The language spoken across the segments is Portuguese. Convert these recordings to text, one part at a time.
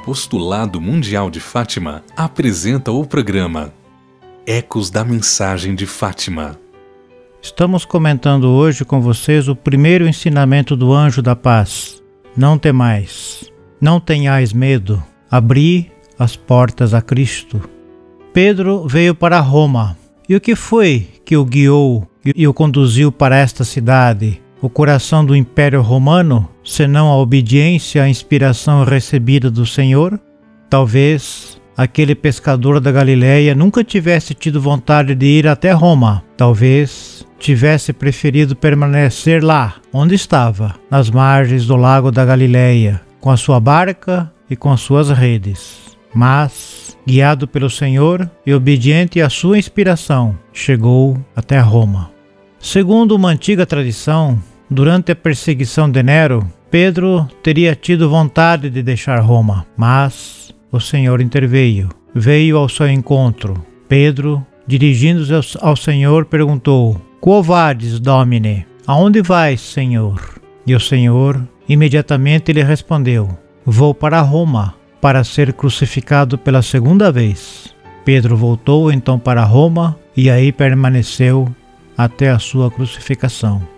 Apostolado Mundial de Fátima apresenta o programa Ecos da Mensagem de Fátima. Estamos comentando hoje com vocês o primeiro ensinamento do anjo da paz. Não temais, não tenhais medo, abri as portas a Cristo. Pedro veio para Roma. E o que foi que o guiou e o conduziu para esta cidade? O coração do Império Romano, senão a obediência à inspiração recebida do Senhor? Talvez aquele pescador da Galiléia nunca tivesse tido vontade de ir até Roma. Talvez tivesse preferido permanecer lá, onde estava, nas margens do lago da Galiléia, com a sua barca e com as suas redes. Mas, guiado pelo Senhor e obediente à sua inspiração, chegou até Roma. Segundo uma antiga tradição, durante a perseguição de Nero, Pedro teria tido vontade de deixar Roma, mas o Senhor interveio, veio ao seu encontro. Pedro, dirigindo-se ao Senhor, perguntou: Quo vades, Domine? Aonde vais, Senhor? E o Senhor imediatamente lhe respondeu: Vou para Roma, para ser crucificado pela segunda vez. Pedro voltou então para Roma e aí permaneceu até a sua crucificação.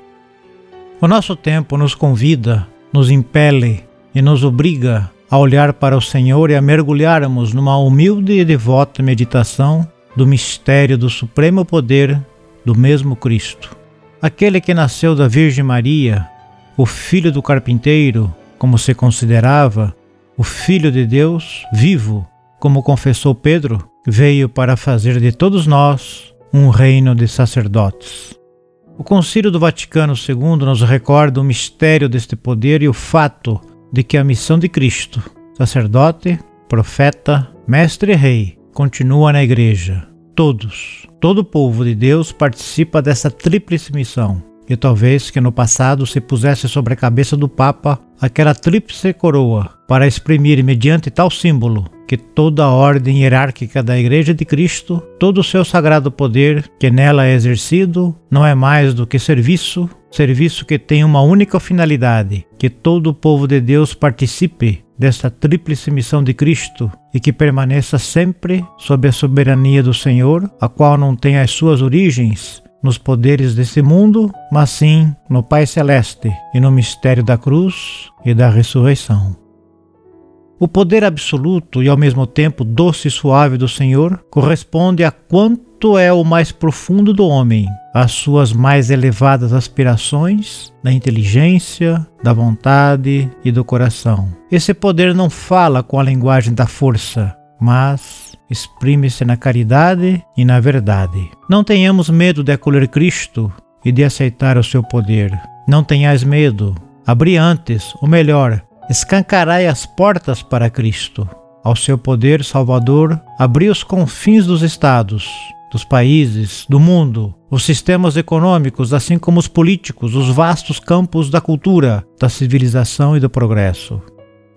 O nosso tempo nos convida, nos impele e nos obriga a olhar para o Senhor e a mergulharmos numa humilde e devota meditação do mistério do supremo poder do mesmo Cristo. Aquele que nasceu da Virgem Maria, o filho do carpinteiro, como se considerava, o Filho de Deus vivo, como confessou Pedro, veio para fazer de todos nós um reino de sacerdotes. O Concílio do Vaticano II nos recorda o mistério deste poder e o fato de que a missão de Cristo, sacerdote, profeta, mestre e rei, continua na Igreja. Todos, todo o povo de Deus participa dessa tríplice missão. E talvez que no passado se pusesse sobre a cabeça do Papa aquela tríplice coroa para exprimir, mediante tal símbolo, que toda a ordem hierárquica da Igreja de Cristo, todo o seu sagrado poder que nela é exercido, não é mais do que serviço, serviço que tem uma única finalidade: que todo o povo de Deus participe desta tríplice missão de Cristo e que permaneça sempre sob a soberania do Senhor, a qual não tem as suas origens nos poderes desse mundo, mas sim no Pai Celeste e no mistério da cruz e da ressurreição. O poder absoluto e ao mesmo tempo doce e suave do Senhor corresponde a quanto é o mais profundo do homem, às suas mais elevadas aspirações, da inteligência, da vontade e do coração. Esse poder não fala com a linguagem da força, mas exprime-se na caridade e na verdade. Não tenhamos medo de acolher Cristo e de aceitar o seu poder. Não tenhais medo. Abri antes, o melhor, escancarai as portas para Cristo. Ao seu poder salvador, abri os confins dos estados, dos países, do mundo, os sistemas econômicos, assim como os políticos, os vastos campos da cultura, da civilização e do progresso.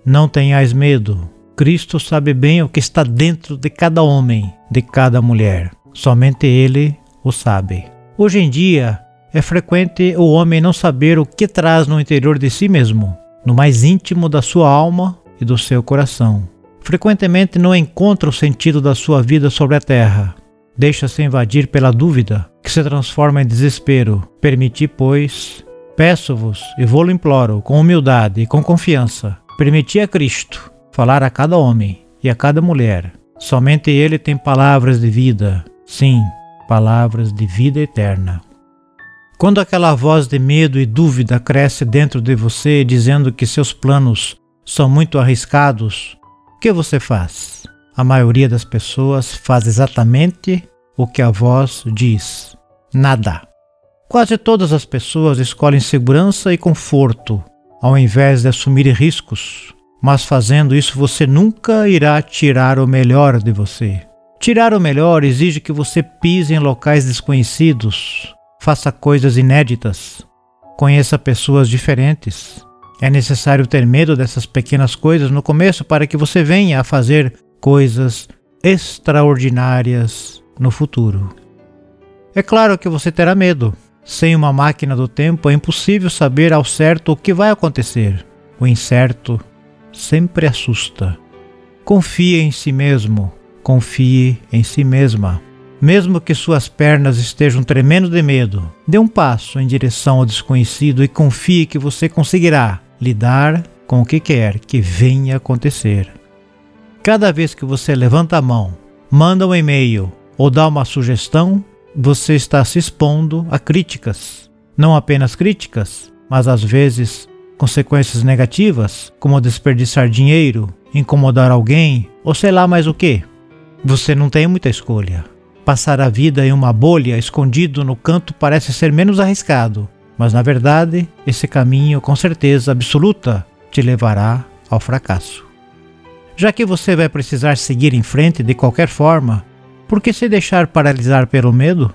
Não tenhais medo. Cristo sabe bem o que está dentro de cada homem, de cada mulher. Somente Ele o sabe. Hoje em dia, é frequente o homem não saber o que traz no interior de si mesmo no mais íntimo da sua alma e do seu coração. Frequentemente não encontra o sentido da sua vida sobre a terra. Deixa-se invadir pela dúvida, que se transforma em desespero. Permiti, pois, peço-vos e vou-lo imploro, com humildade e com confiança, permiti a Cristo falar a cada homem e a cada mulher. Somente Ele tem palavras de vida, sim, palavras de vida eterna. Quando aquela voz de medo e dúvida cresce dentro de você, dizendo que seus planos são muito arriscados, o que você faz? A maioria das pessoas faz exatamente o que a voz diz: nada. Quase todas as pessoas escolhem segurança e conforto, ao invés de assumir riscos, mas fazendo isso você nunca irá tirar o melhor de você. Tirar o melhor exige que você pise em locais desconhecidos, faça coisas inéditas, conheça pessoas diferentes. É necessário ter medo dessas pequenas coisas no começo para que você venha a fazer coisas extraordinárias no futuro. É claro que você terá medo. Sem uma máquina do tempo é impossível saber ao certo o que vai acontecer. O incerto sempre assusta. Confie em si mesmo, confie em si mesma. Mesmo que suas pernas estejam tremendo de medo, dê um passo em direção ao desconhecido e confie que você conseguirá lidar com o que quer que venha acontecer. Cada vez que você levanta a mão, manda um e-mail ou dá uma sugestão, você está se expondo a críticas. Não apenas críticas, mas às vezes consequências negativas, como desperdiçar dinheiro, incomodar alguém ou sei lá mais o que. Você não tem muita escolha. Passar a vida em uma bolha escondido no canto parece ser menos arriscado, mas na verdade, esse caminho com certeza absoluta te levará ao fracasso. Já que você vai precisar seguir em frente de qualquer forma, por que se deixar paralisar pelo medo?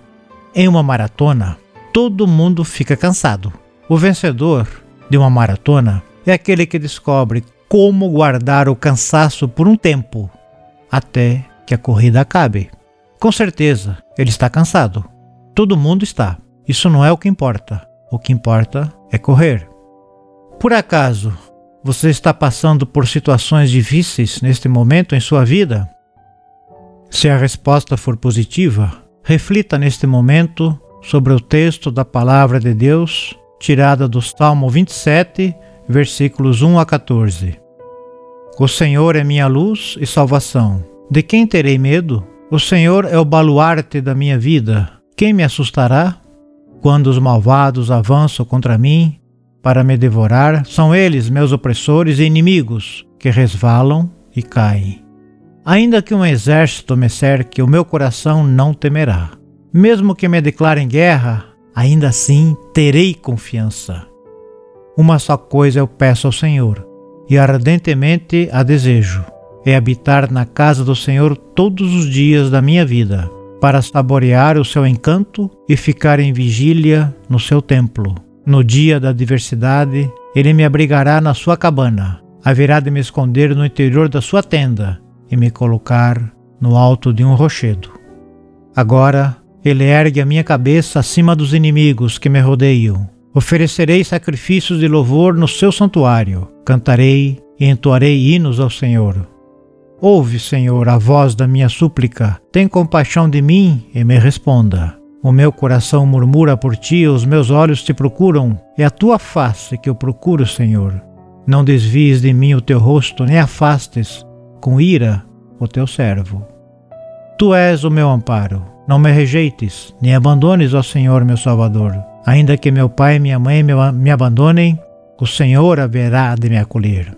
Em uma maratona, todo mundo fica cansado. O vencedor de uma maratona é aquele que descobre como guardar o cansaço por um tempo até que a corrida acabe. Com certeza, ele está cansado. Todo mundo está. Isso não é o que importa. O que importa é correr. Por acaso, você está passando por situações difíceis neste momento em sua vida? Se a resposta for positiva, reflita neste momento sobre o texto da palavra de Deus tirada do Salmo 27, versículos 1 a 14. O Senhor é minha luz e salvação. De quem terei medo? O Senhor é o baluarte da minha vida. Quem me assustará? Quando os malvados avançam contra mim para me devorar, são eles meus opressores e inimigos que resvalam e caem. Ainda que um exército me cerque, o meu coração não temerá. Mesmo que me declarem guerra, ainda assim terei confiança. Uma só coisa eu peço ao Senhor, e ardentemente a desejo é habitar na casa do Senhor todos os dias da minha vida, para saborear o seu encanto e ficar em vigília no seu templo. No dia da adversidade, ele me abrigará na sua cabana, haverá de me esconder no interior da sua tenda e me colocar no alto de um rochedo. Agora ele ergue a minha cabeça acima dos inimigos que me rodeiam. Oferecerei sacrifícios de louvor no seu santuário, cantarei e entoarei hinos ao Senhor. Ouve, Senhor, a voz da minha súplica, tem compaixão de mim e me responda. O meu coração murmura por ti, os meus olhos te procuram, é a tua face que eu procuro, Senhor. Não desvies de mim o teu rosto, nem afastes com ira o teu servo. Tu és o meu amparo, não me rejeites, nem abandones, ó Senhor, meu Salvador. Ainda que meu pai e minha mãe me abandonem, o Senhor haverá de me acolher.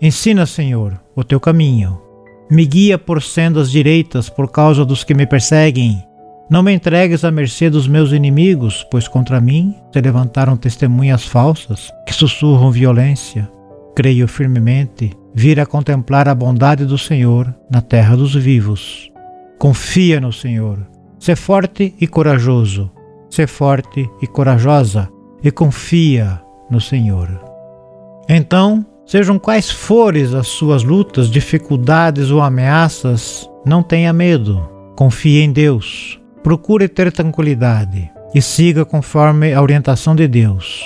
Ensina, Senhor, o teu caminho. Me guia por sendas direitas por causa dos que me perseguem. Não me entregues à mercê dos meus inimigos, pois contra mim se levantaram testemunhas falsas que sussurram violência. Creio firmemente vir a contemplar a bondade do Senhor na terra dos vivos. Confia no Senhor. Sê forte e corajoso. Sê forte e corajosa e confia no Senhor. Então Sejam quais forem as suas lutas, dificuldades ou ameaças, não tenha medo. Confie em Deus. Procure ter tranquilidade e siga conforme a orientação de Deus.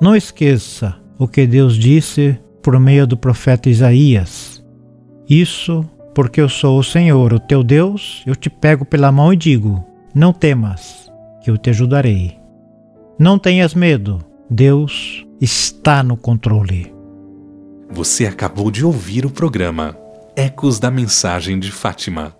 Não esqueça o que Deus disse por meio do profeta Isaías. Isso porque eu sou o Senhor, o teu Deus, eu te pego pela mão e digo: Não temas, que eu te ajudarei. Não tenhas medo, Deus está no controle. Você acabou de ouvir o programa Ecos da Mensagem de Fátima